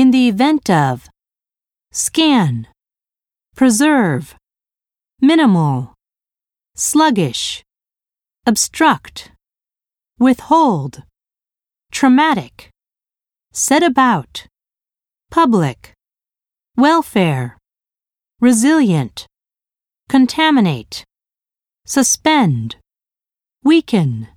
in the event of, scan, preserve, minimal, sluggish, obstruct, withhold, traumatic, set about, public, welfare, resilient, contaminate, suspend, weaken.